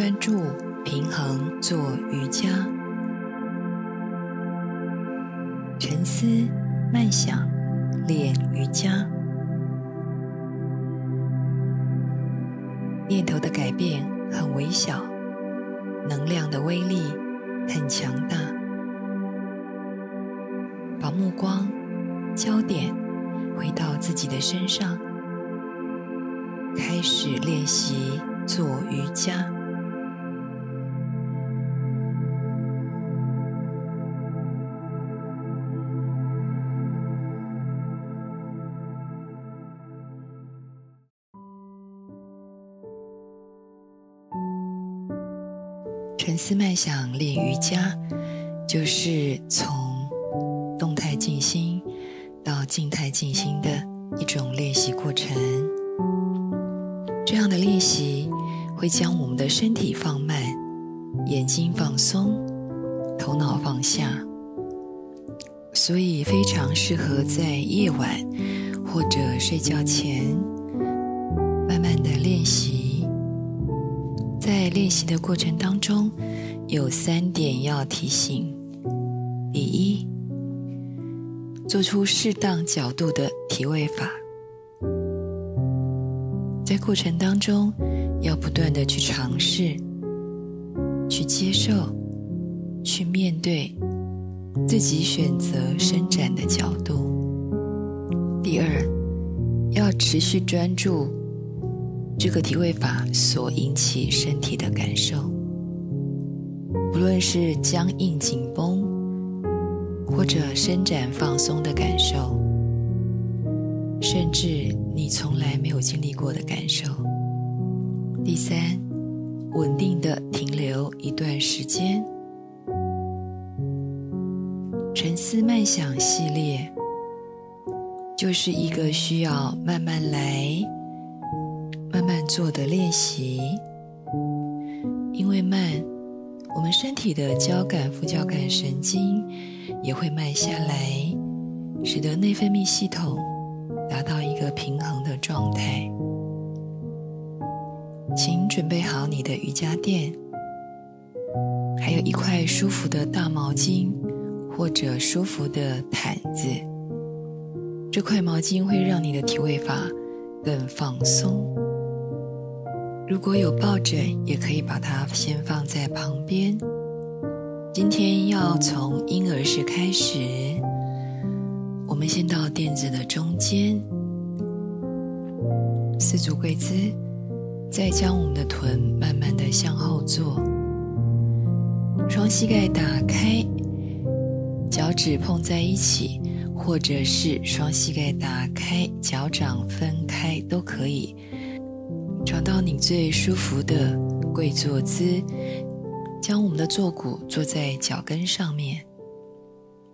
专注、平衡做瑜伽，沉思、慢想练瑜伽。念头的改变很微小，能量的威力很强大。把目光、焦点回到自己的身上，开始练习做瑜伽。思慢想练瑜伽，就是从动态静心到静态静心的一种练习过程。这样的练习会将我们的身体放慢，眼睛放松，头脑放下，所以非常适合在夜晚或者睡觉前慢慢的练习。在练习的过程当中，有三点要提醒：第一，做出适当角度的体位法，在过程当中要不断的去尝试、去接受、去面对自己选择伸展的角度；第二，要持续专注。这个体位法所引起身体的感受，无论是僵硬紧绷，或者伸展放松的感受，甚至你从来没有经历过的感受。第三，稳定的停留一段时间。沉思慢想系列，就是一个需要慢慢来。慢慢做的练习，因为慢，我们身体的交感副交感神经也会慢下来，使得内分泌系统达到一个平衡的状态。请准备好你的瑜伽垫，还有一块舒服的大毛巾或者舒服的毯子。这块毛巾会让你的体位法更放松。如果有抱枕，也可以把它先放在旁边。今天要从婴儿式开始，我们先到垫子的中间，四足跪姿，再将我们的臀慢慢的向后坐，双膝盖打开，脚趾碰在一起，或者是双膝盖打开，脚掌分开都可以。找到你最舒服的跪坐姿，将我们的坐骨坐在脚跟上面，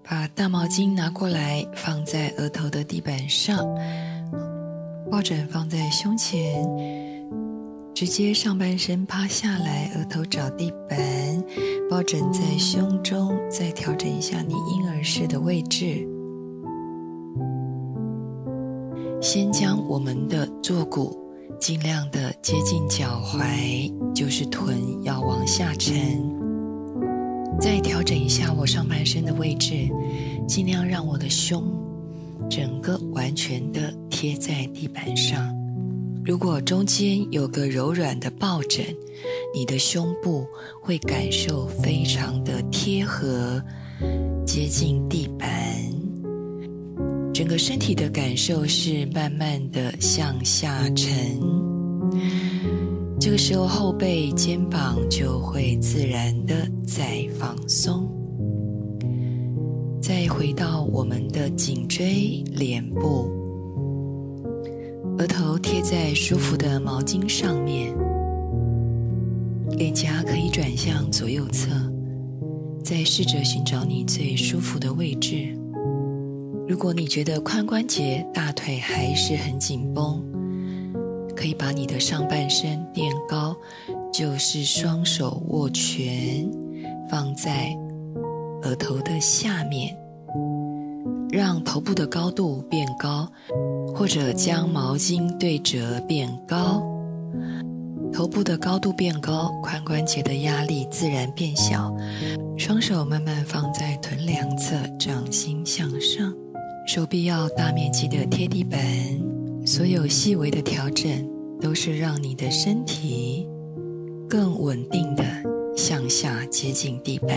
把大毛巾拿过来放在额头的地板上，抱枕放在胸前，直接上半身趴下来，额头找地板，抱枕在胸中，再调整一下你婴儿式的位置，先将我们的坐骨。尽量的接近脚踝，就是臀要往下沉。再调整一下我上半身的位置，尽量让我的胸整个完全的贴在地板上。如果中间有个柔软的抱枕，你的胸部会感受非常的贴合，接近地板。整个身体的感受是慢慢的向下沉，这个时候后背、肩膀就会自然的再放松，再回到我们的颈椎、脸部，额头贴在舒服的毛巾上面，脸颊可以转向左右侧，再试着寻找你最舒服的位置。如果你觉得髋关节、大腿还是很紧绷，可以把你的上半身垫高，就是双手握拳放在额头的下面，让头部的高度变高，或者将毛巾对折变高，头部的高度变高，髋关节的压力自然变小。双手慢慢放在臀两侧，掌心向上，手臂要大面积的贴地板。所有细微的调整，都是让你的身体更稳定的向下接近地板。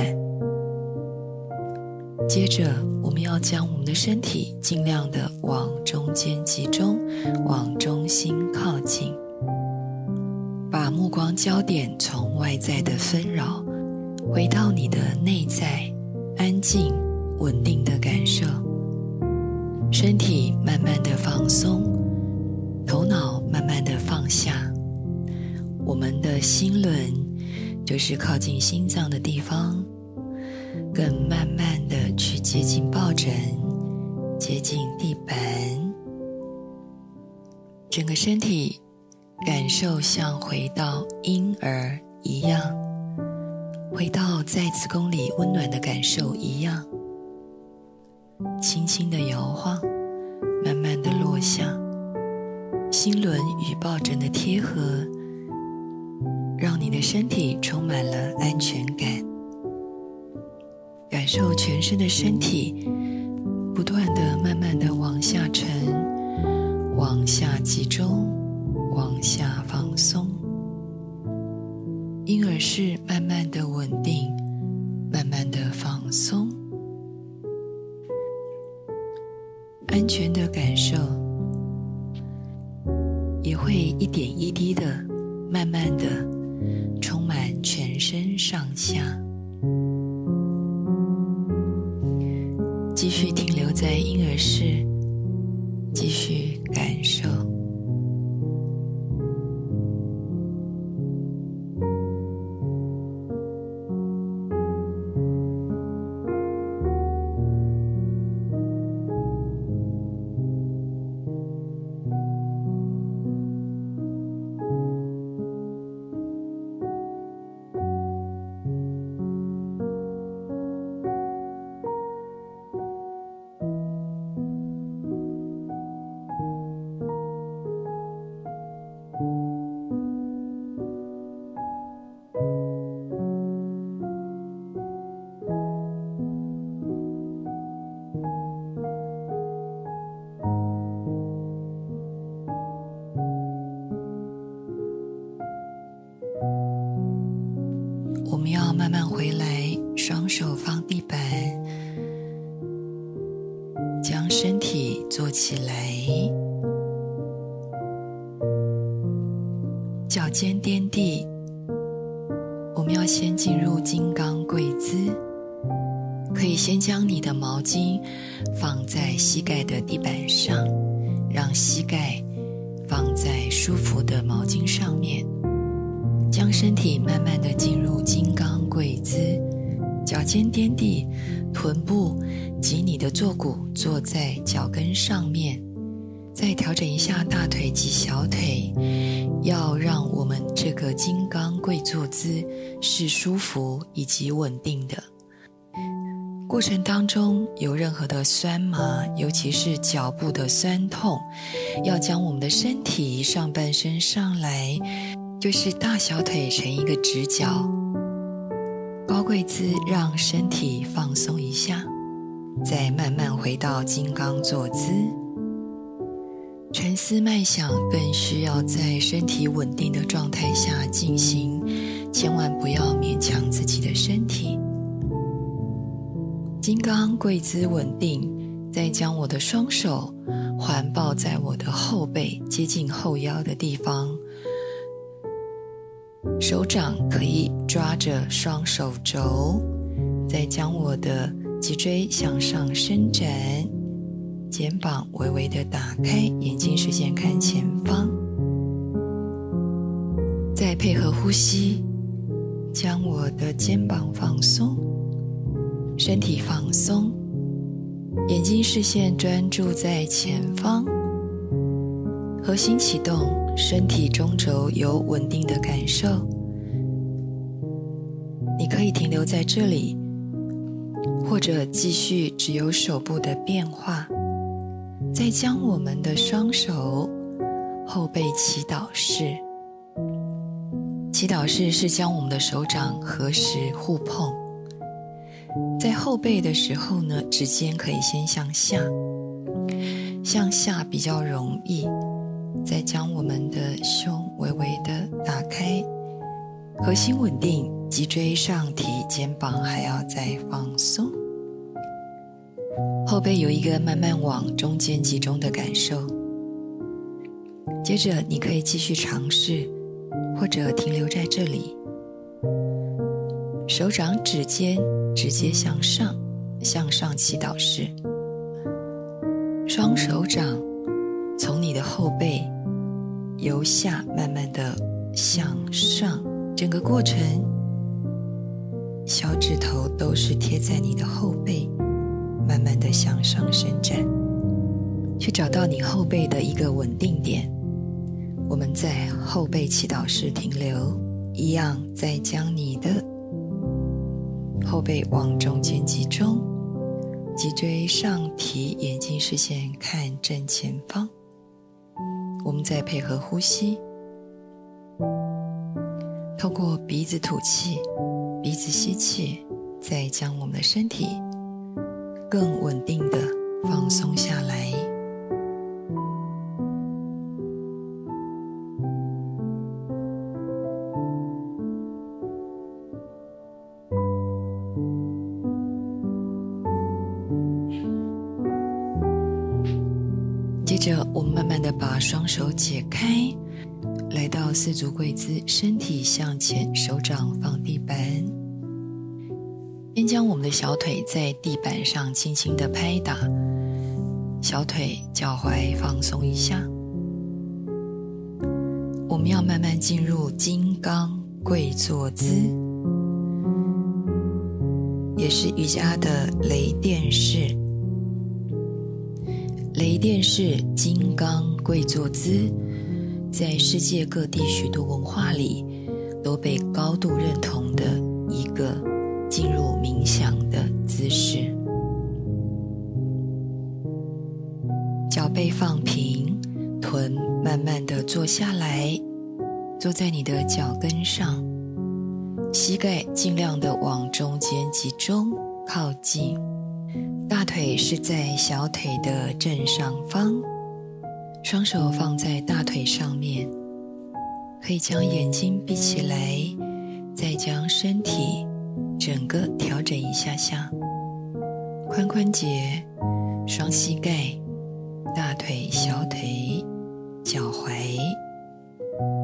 接着，我们要将我们的身体尽量的往中间集中，往中心靠近。把目光焦点从外在的纷扰，回到你的内在，安静、稳定的感受。身体慢慢的放松，头脑慢慢的放下。我们的心轮就是靠近心脏的地方，更慢慢的去接近抱枕，接近地板，整个身体。感受像回到婴儿一样，回到在子宫里温暖的感受一样，轻轻的摇晃，慢慢的落下。心轮与抱枕的贴合，让你的身体充满了安全感。感受全身的身体，不断的、慢慢的往下沉，往下集中。往下放松，婴儿式慢慢全的感受，也会一点一滴的，慢慢的充满全身上下，我们要慢慢回来，双手放地板，将身体坐起来，脚尖垫地。我们要先进入金刚跪姿，可以先将你的毛巾放在膝盖的地板上，让膝盖放在舒服的毛巾上面，将身体尖垫地，臀部。及你的坐骨坐在脚跟上面，再调整一下大腿及小腿，要让我们这个金刚跪坐姿是舒服以及稳定的。过程当中有任何的酸麻，尤其是脚部的酸痛，要将我们的身体上半身上来，就是大小腿成一个直角，高跪姿，让身体放松一下。再慢慢回到金刚坐姿，沉思慢想更需要在身体稳定的状态下进行，千万不要勉强自己的身体。金刚跪姿稳定，再将我的双手环抱在我的后背，接近后腰的地方，手掌可以抓着双手肘，再将我的。脊椎向上伸展，肩膀微微的打开，眼睛视线看前方，再配合呼吸，将我的肩膀放松，身体放松，眼睛视线专注在前方，核心启动，身体中轴有稳定的感受，你可以停留在这里。或者继续只有手部的变化，再将我们的双手后背祈祷式，祈祷式是将我们的手掌合十互碰，在后背的时候呢，指尖可以先向下，向下比较容易，再将我们的胸微微的打开，核心稳定，脊椎上提，肩膀还要再放松，后背有一个慢慢往中间集中的感受，接着你可以继续尝试。或者停留在这里，手掌指尖直接向上，向上祈祷式，双手掌从你的后背由下慢慢的向上，整个过程小指头都是贴在你的后背，慢慢的向上伸展，去找到你后背的一个稳定点。我们在后背祈祷式停留，一样再将你的后背往中间集中，脊椎上提，眼睛视线看正前方。我们再配合呼吸，透过鼻子吐气，鼻子吸气，再将我们的身体更稳定的放松下来。把双手解开，来到四足跪姿，身体向前，手掌放地板。先将我们的小腿在地板上轻轻的拍打，小腿、脚踝放松一下。我们要慢慢进入金刚跪坐姿，也是瑜伽的雷电式。雷电式金刚跪坐姿，在世界各地许多文化里都被高度认同的一个进入冥想的姿势。脚背放平，臀慢慢的坐下来，坐在你的脚跟上，膝盖尽量的往中间集中靠近。大腿是在小腿的正上方，双手放在大腿上面，可以将眼睛闭起来，再将身体整个调整一下下，髋关节、双膝盖、大腿、小腿、脚踝、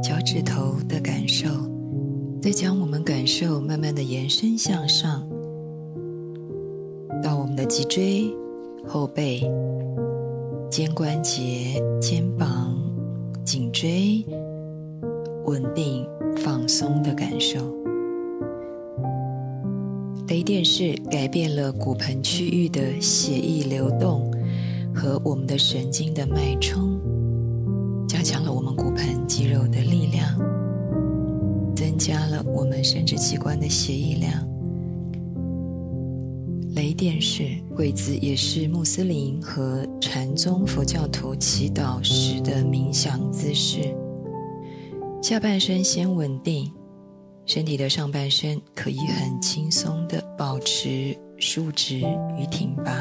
脚趾头的感受，再将我们感受慢慢的延伸向上。到我们的脊椎、后背、肩关节、肩膀、颈椎，稳定放松的感受。雷电式改变了骨盆区域的血液流动和我们的神经的脉冲，加强了我们骨盆肌肉的力量，增加了我们生殖器官的血液量。雷电式跪姿也是穆斯林和禅宗佛教徒祈祷时的冥想姿势。下半身先稳定，身体的上半身可以很轻松的保持竖直与挺拔。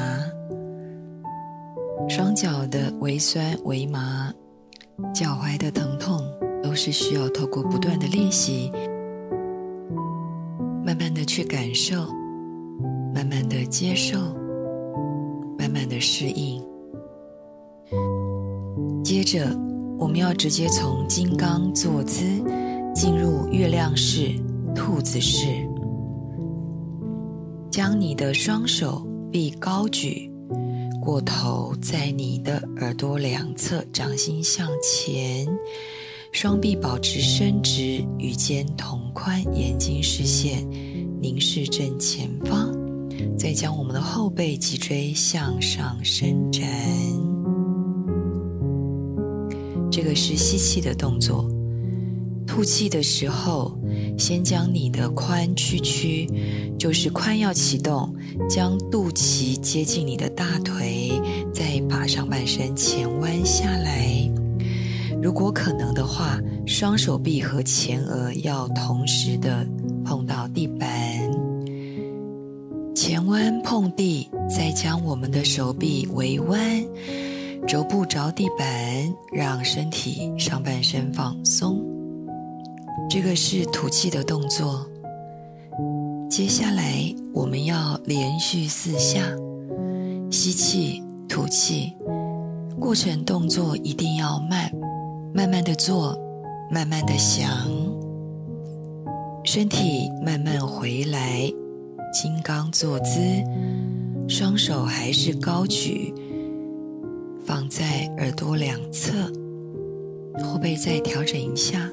双脚的微酸微麻，脚踝的疼痛，都是需要透过不断的练习，慢慢的去感受。慢慢的接受，慢慢的适应。接着，我们要直接从金刚坐姿进入月亮式、兔子式。将你的双手臂高举过头，在你的耳朵两侧，掌心向前，双臂保持伸直，与肩同宽，眼睛视线凝视正前方。再将我们的后背脊椎向上伸展，这个是吸气的动作。吐气的时候，先将你的髋屈曲，就是髋要启动，将肚脐接近你的大腿，再把上半身前弯下来。如果可能的话，双手臂和前额要同时的碰到地，前弯碰地，再将我们的手臂微弯，肘部着地板，让身体上半身放松。这个是吐气的动作。接下来我们要连续四下吸气、吐气，过程动作一定要慢。慢慢的做，慢慢的想，身体慢慢回来，金刚坐姿，双手还是高举，放在耳朵两侧，后背再调整一下，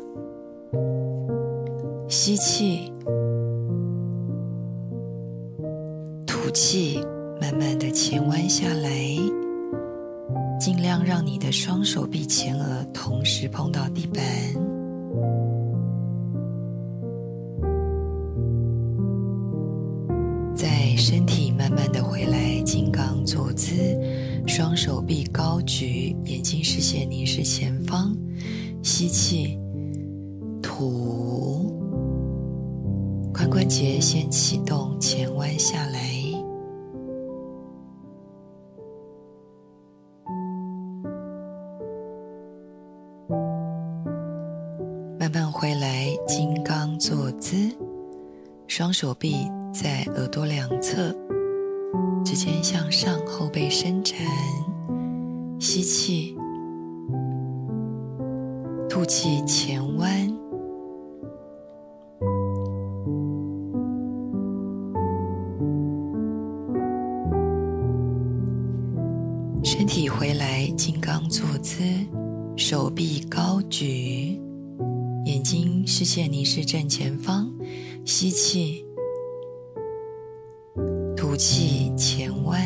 吸气，吐气，慢慢的前弯下来。尽量让你的双手臂前额同时碰到地板，臂高举，眼睛视线凝视前视线凝视正前方，吸气，吐气前弯，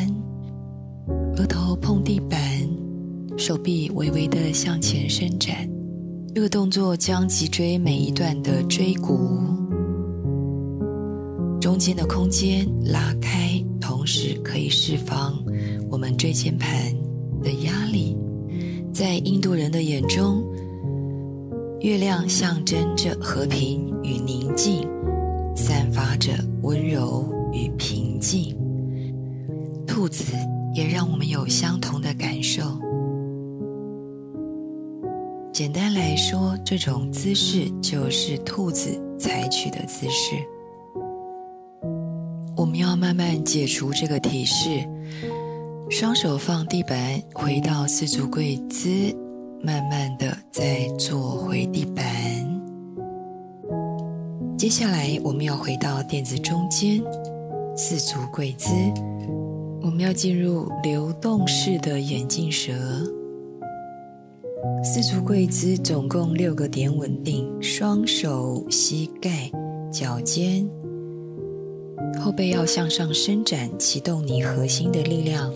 额头碰地板，手臂微微的向前伸展。这个动作将脊椎每一段的椎骨中间的空间拉开，同时可以释放我们椎间盘的压力。在印度人的眼中。月亮象征着和平与宁静，散发着温柔与平静。兔子也让我们有相同的感受。简单来说，这种姿势就是兔子采取的姿势。我们要慢慢解除这个体式，双手放地板，回到四足跪姿。慢慢的再坐回地板。接下来我们要回到垫子中间，四足跪姿。我们要进入流动式的眼镜蛇。四足跪姿总共六个点稳定，双手、膝盖、脚尖，后背要向上伸展，启动你核心的力量。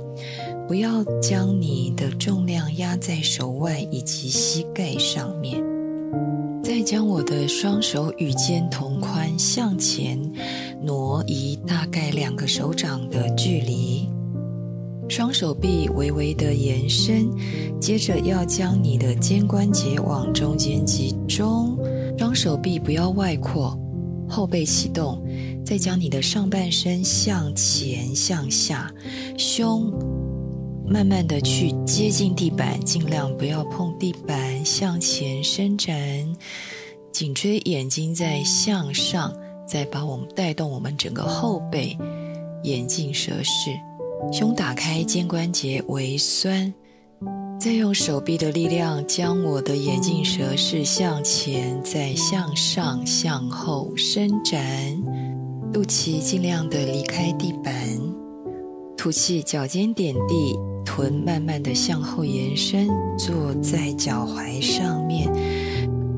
不要将你的重量压在手腕以及膝盖上面，再将我的双手与肩同宽向前挪移大概两个手掌的距离，双手臂微微的延伸，接着要将你的肩关节往中间集中，双手臂不要外扩，后背启动，再将你的上半身向前向下，胸。慢慢的去接近地板，尽量不要碰地板，向前伸展，颈椎眼睛在向上，再把我们带动我们整个后背，眼镜蛇式，胸打开，肩关节微酸，再用手臂的力量将我的眼镜蛇式向前，再向上向后伸展，肚脐尽量的离开地板，吐气，脚尖点地。臀慢慢的向后延伸，坐在脚踝上面，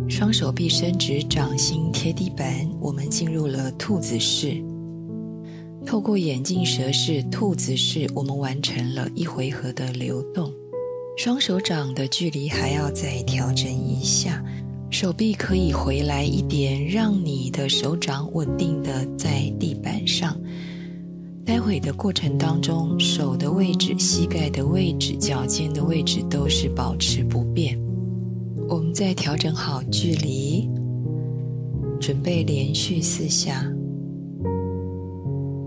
双手臂伸直，掌心贴地板。我们进入了兔子式。透过眼镜蛇式、兔子式，我们完成了一回合的流动。双手掌的距离还要再调整一下，手臂可以回来一点，让你的手掌稳定的在地板上。待会的过程当中，手的位置、膝盖的位置、脚尖的位置都是保持不变。我们再调整好距离，准备连续四下。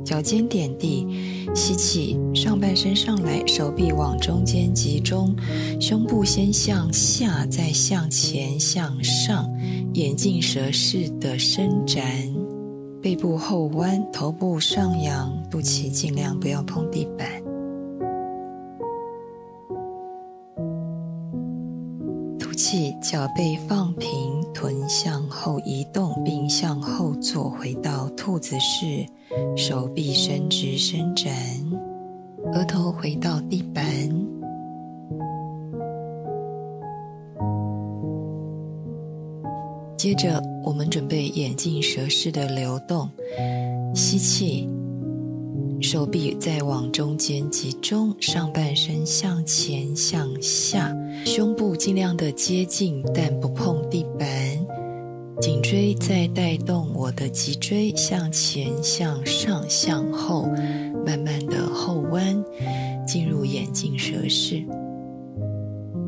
脚尖点地，吸气，上半身上来，手臂往中间集中，胸部先向下，再向前向上，眼镜蛇式的伸展，背部后弯，头部上扬，肚脐尽量不要碰地板。吐气，脚背放平，臀向后移动，并向后坐，回到兔子式。手臂伸直伸展，额头回到地板。接着，我们准备眼镜蛇式的流动。吸气，手臂再往中间集中，上半身向前向下，胸部尽量的接近，但不碰地板。颈椎再带动我的脊椎向前、向上、向后，慢慢的后弯，进入眼镜蛇式。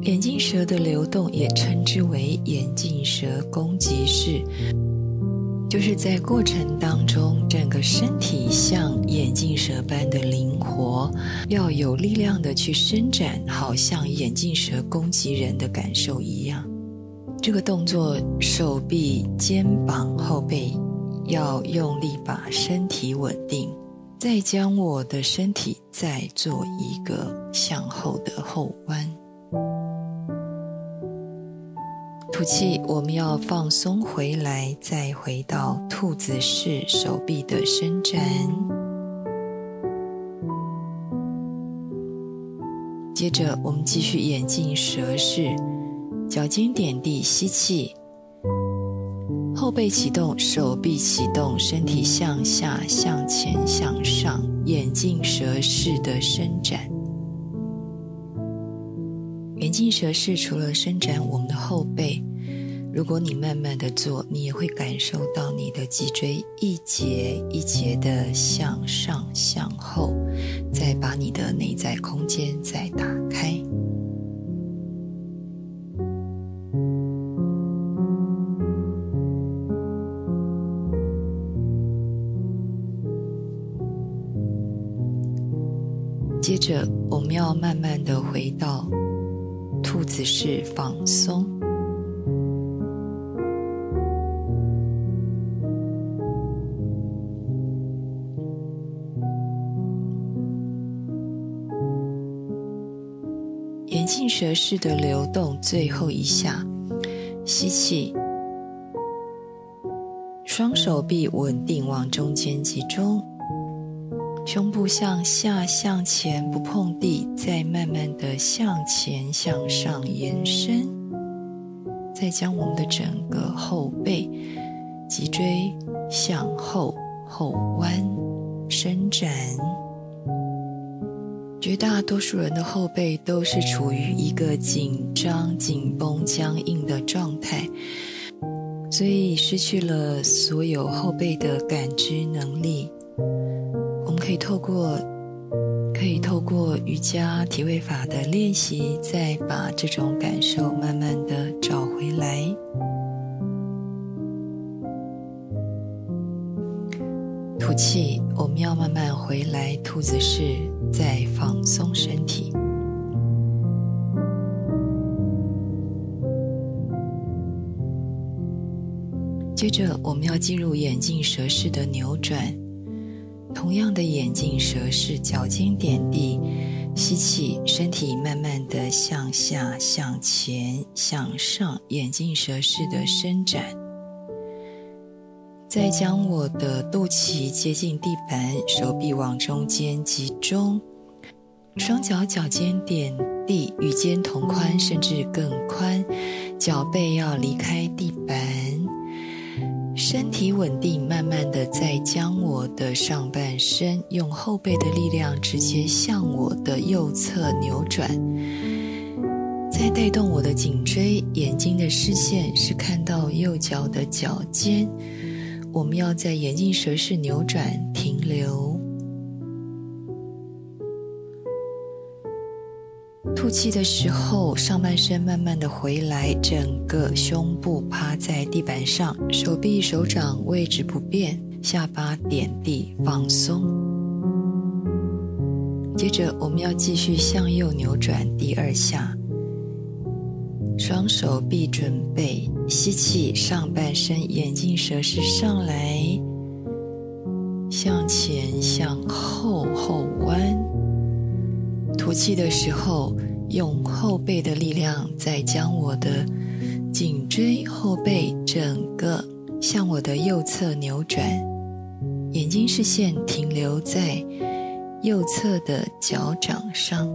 眼镜蛇的流动也称之为眼镜蛇攻击式，就是在过程当中，整个身体像眼镜蛇般的灵活，要有力量的去伸展，好像眼镜蛇攻击人的感受一样。这个动作，手臂、肩膀、后背要用力把身体稳定，再将我的身体再做一个向后的后弯。吐气，我们要放松回来，再回到兔子式手臂的伸展。接着，我们继续眼镜蛇式。脚尖点地，吸气，后背启动，手臂启动，身体向下、向前、向上，眼镜蛇式的伸展。眼镜蛇式除了伸展我们的后背，如果你慢慢的做，你也会感受到你的脊椎一节一节的向上、向后，再把你的内在空间再打开。接着，我们要慢慢的回到兔子式放松。眼镜蛇式的流动，最后一下，吸气，双手臂稳定往中间集中。胸部向下、向前，不碰地，再慢慢的向前、向上延伸，再将我们的整个后背、脊椎向后后弯伸展。绝大多数人的后背都是处于一个紧张、紧绷、僵硬的状态，所以失去了所有后背的感知能力。可以透过，可以透过瑜伽体位法的练习，再把这种感受慢慢的找回来。吐气，我们要慢慢回来，兔子式，再放松身体。接着，我们要进入眼镜蛇式的扭转。同样的眼镜蛇式，脚尖点地，吸气，身体慢慢的向下、向前、向上，眼镜蛇式的伸展。再将我的肚脐接近地板，手臂往中间集中，双脚脚尖点地，与肩同宽，甚至更宽，脚背要离开地板。身体稳定，慢慢的再将我的上半身用后背的力量直接向我的右侧扭转，再带动我的颈椎，眼睛的视线是看到右脚的脚尖。我们要在眼镜蛇式扭转停留。吐气的时候，上半身慢慢的回来，整个胸部趴在地板上，手臂、手掌位置不变，下巴点地放松。接着，我们要继续向右扭转第二下，双手臂准备，吸气，上半身眼镜蛇式上来，向前向后后弯。吐气的时候，用后背的力量，再将我的颈椎、后背整个向我的右侧扭转，眼睛视线停留在右侧的脚掌上，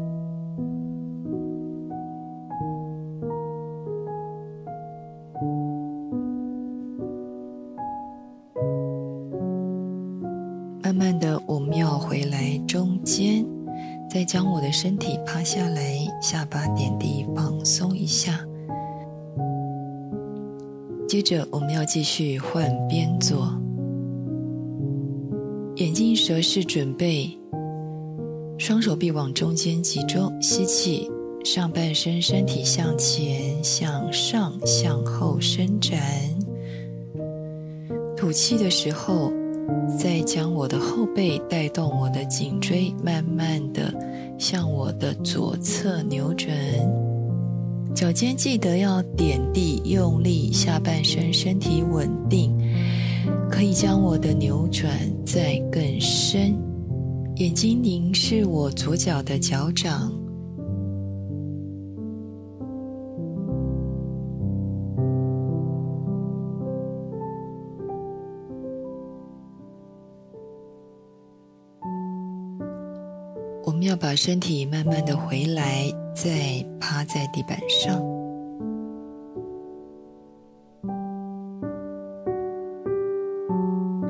下来，下巴点地放松一下。接着我们要继续换边做，眼睛蛇式准备，双手臂往中间集中，吸气，上半身身体向前、向上、向后伸展。吐气的时候。再将我的后背带动我的颈椎，慢慢的向我的左侧扭转，脚尖记得要点地用力，下半身身体稳定，可以将我的扭转再更深，眼睛凝视我左脚的脚掌。把身体慢慢的回来，再趴在地板上。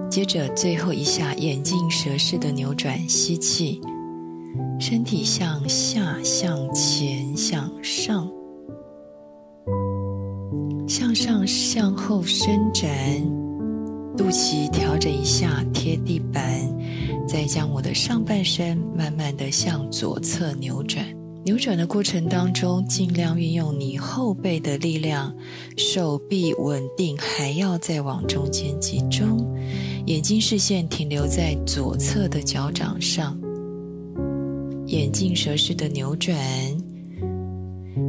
接着最后一下眼镜蛇式的扭转，吸气，身体向下、向前、向上、向上、向后伸展，肚脐调整一下，贴地板。再将我的上半身慢慢的向左侧扭转，扭转的过程当中，尽量运用你后背的力量，手臂稳定，还要再往中间集中，眼睛视线停留在左侧的脚掌上，眼镜蛇式的扭转，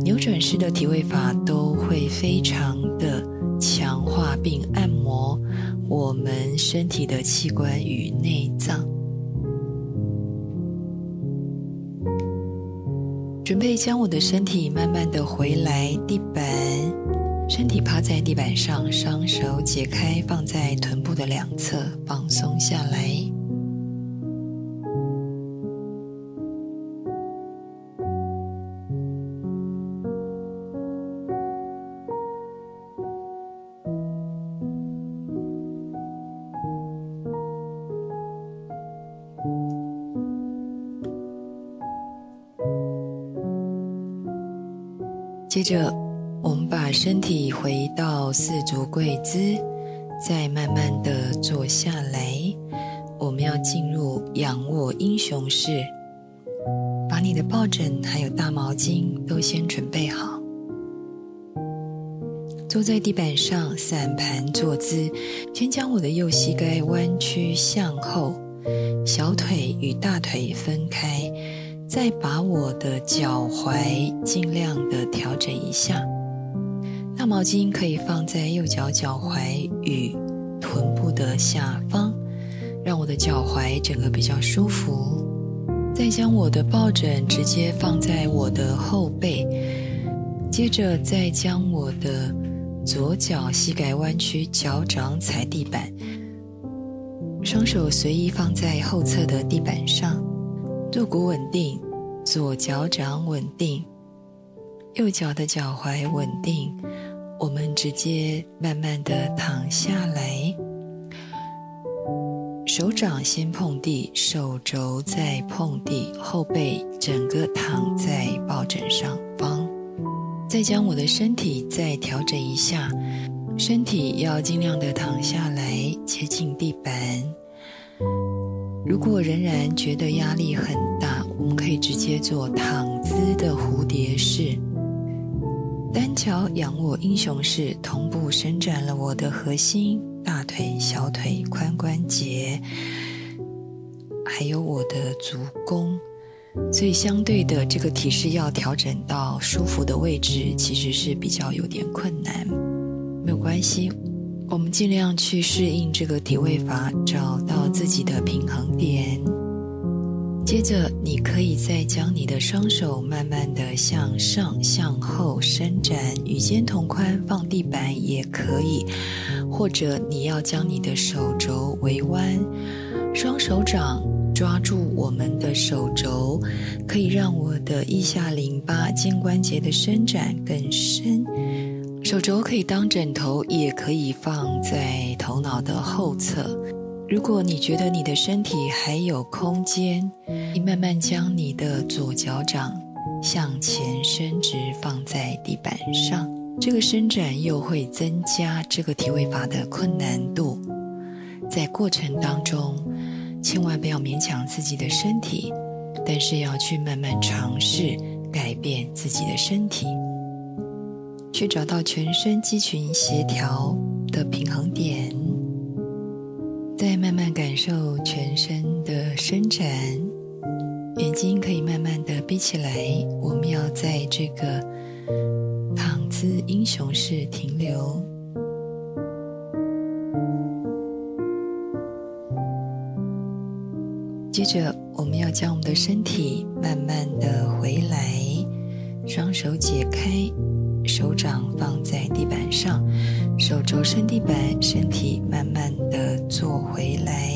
扭转式的体位法都会非常的强化并按摩我们身体的器官与内脏。准备将我的身体慢慢的回来地板，身体趴在地板上，双手解开放在臀部的两侧，放松下来。接着，我们把身体回到四足跪姿，再慢慢的坐下来。我们要进入仰卧英雄式，把你的抱枕还有大毛巾都先准备好。坐在地板上，散盘坐姿，先将我的右膝盖弯曲向后，小腿与大腿分开。再把我的脚踝尽量的调整一下，大毛巾可以放在右脚脚踝与臀部的下方，让我的脚踝整个比较舒服。再将我的抱枕直接放在我的后背，接着再将我的左脚膝盖弯曲，脚掌踩地板，双手随意放在后侧的地板上。坐骨稳定，左脚掌稳定，右脚的脚踝稳定。我们直接慢慢的躺下来，手掌先碰地，手肘再碰地，后背整个躺在抱枕上方。再将我的身体再调整一下，身体要尽量的躺下来，接近地板。如果仍然觉得压力很大，我们可以直接做躺姿。的蝴蝶式。单脚仰卧英雄式，同步伸展了我的核心、大腿、小腿、髋关节，还有我的足弓。所以，相对的，这个体式要调整到舒服的位置，其实是比较有点困难。没有关系，我们尽量去适应这个体位法，找到自己的平衡点。接着，你可以再将你的双手慢慢的向上、向后伸展，与肩同宽，放地板也可以。或者，你要将你的手肘微弯，双手掌。抓住我们的手肘，可以让我的腋下淋巴、肩关节的伸展更深。手肘可以当枕头，也可以放在头脑的后侧。如果你觉得你的身体还有空间，你慢慢将你的左脚掌向前伸直，放在地板上。这个伸展又会增加这个体位法的困难度。在过程当中。千万不要勉强自己的身体，但是要去慢慢尝试改变自己的身体，去找到全身肌群协调的平衡点，再慢慢感受全身的伸展，眼睛可以慢慢的闭起来。我们要在这个躺姿英雄式停留。接着，我们要将我们的身体慢慢的回来，双手解开，手掌放在地板上，手肘伸地板，身体慢慢的坐回来，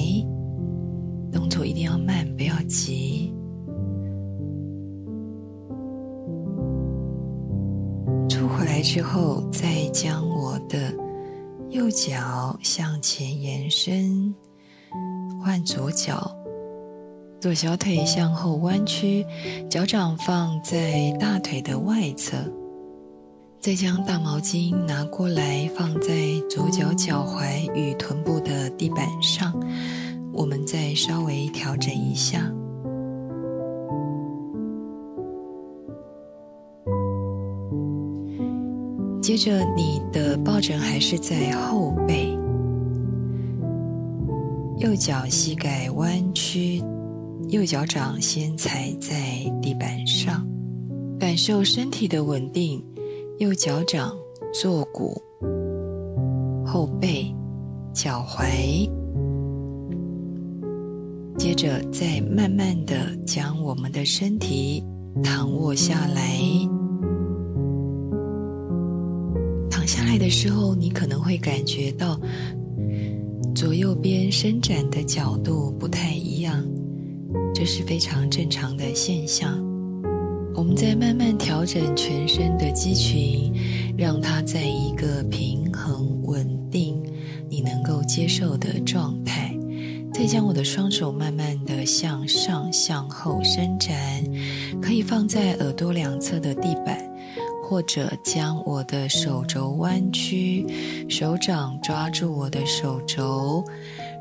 动作一定要慢，不要急。坐回来之后，再将我的右脚向前延伸，换左脚。左小腿向后弯曲，脚掌放在大腿的外侧，再将大毛巾拿过来放在左脚脚踝与臀部的地板上。我们再稍微调整一下。接着，你的抱枕还是在后背，右脚膝盖弯曲。右脚掌先踩在地板上，感受身体的稳定。右脚掌坐骨、后背、脚踝，接着再慢慢的将我们的身体躺卧下来。躺下来的时候，你可能会感觉到左右边伸展的角度不太一样。这是非常正常的现象。我们在慢慢调整全身的肌群，让它在一个平衡、稳定、你能够接受的状态。再将我的双手慢慢的向上、向后伸展，可以放在耳朵两侧的地板，或者将我的手肘弯曲，手掌抓住我的手肘。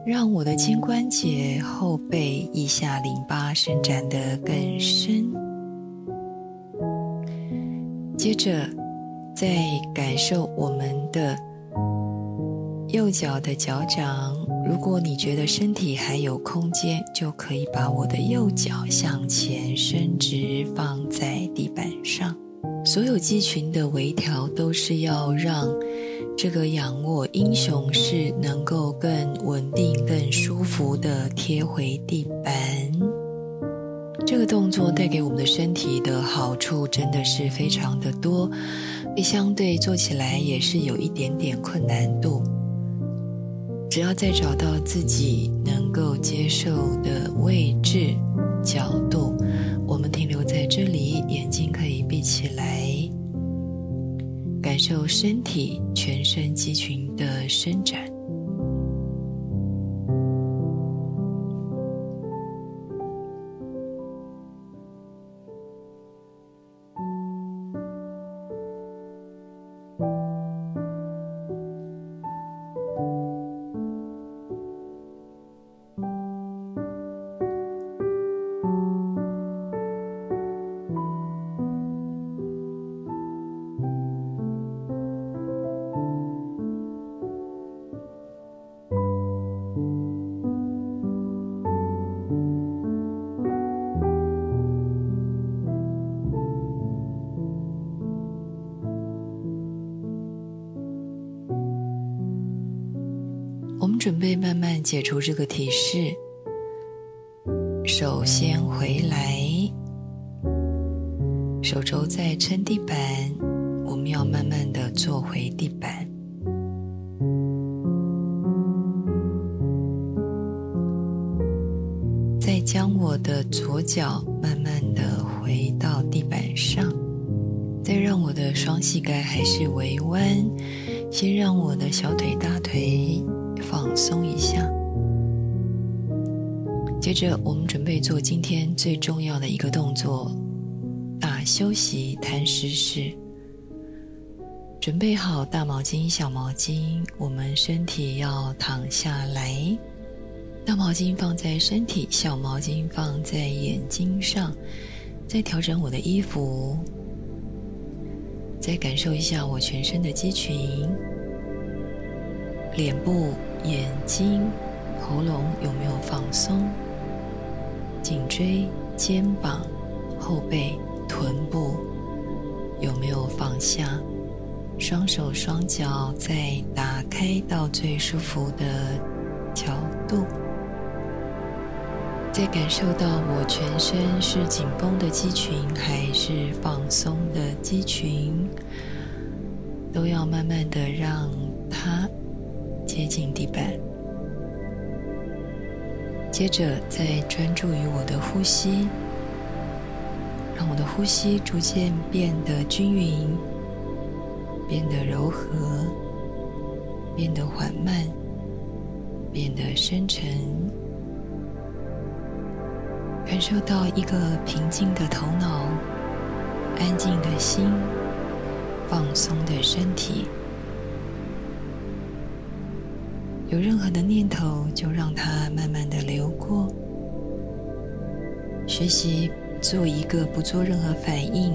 让我的肩关节、后背、腋下淋巴伸展得更深。接着，再感受我们的右脚的脚掌。如果你觉得身体还有空间，就可以把我的右脚向前伸直，放在地板上。所有肌群的微调都是要让。这个仰卧英雄式能够更稳定、更舒服的贴回地板。这个动作带给我们的身体的好处真的是非常的多，相对做起来也是有一点点困难度。只要再找到自己能够接受的位置、角度，我们停留在这里，眼睛可以闭起来。感受身体全身肌群的伸展。解除这个提示。手先回来，手肘在撑地板，我们要慢慢的坐回地板。再将我的左脚慢慢的回到地板上，再让我的双膝盖还是微弯，先让我的小腿、大腿放松一下。接着，我们准备做今天最重要的一个动作——大休息摊尸式。准备好大毛巾、小毛巾，我们身体要躺下来。大毛巾放在身体，小毛巾放在眼睛上。再调整我的衣服，再感受一下我全身的肌群：脸部、眼睛、喉咙有没有放松？颈椎、肩膀、后背、臀部有没有放下？双手双脚再打开到最舒服的角度，再感受到我全身是紧绷的肌群还是放松的肌群，都要慢慢的让它接近地板。接着，再专注于我的呼吸，让我的呼吸逐渐变得均匀，变得柔和，变得缓慢，变得深沉，感受到一个平静的头脑、安静的心、放松的身体。有任何的念头，就让它慢慢的流过。学习做一个不做任何反应、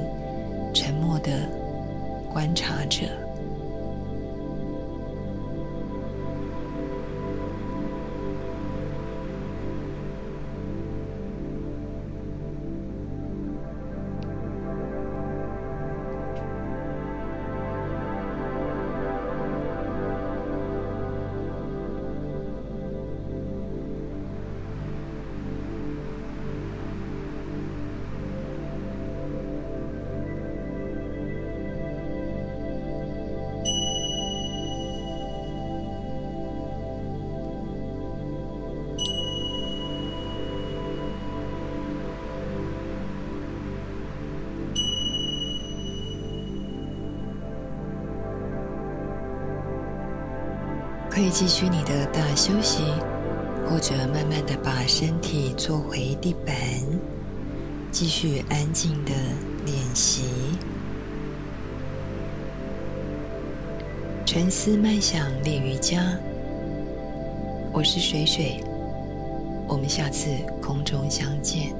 沉默的观察者。可以继续你的大休息，或者慢慢的把身体坐回地板，继续安静的练习。沉思慢想练瑜伽，我是水水，我们下次空中相见。